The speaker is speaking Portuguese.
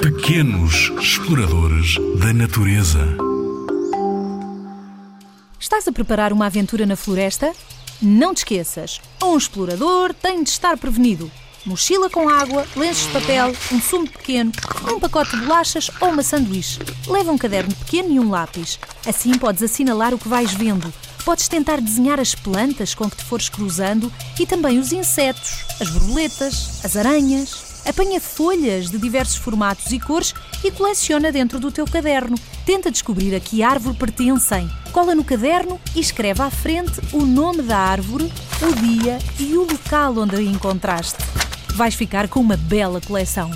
Pequenos exploradores da natureza. Estás a preparar uma aventura na floresta? Não te esqueças, um explorador tem de estar prevenido. Mochila com água, lenços de papel, um sumo pequeno, um pacote de bolachas ou uma sanduíche. Leva um caderno pequeno e um lápis. Assim podes assinalar o que vais vendo. Podes tentar desenhar as plantas com que te fores cruzando e também os insetos, as borboletas, as aranhas. Apanha folhas de diversos formatos e cores e coleciona dentro do teu caderno. Tenta descobrir a que árvore pertencem. Cola no caderno e escreve à frente o nome da árvore, o dia e o local onde a encontraste. Vais ficar com uma bela coleção.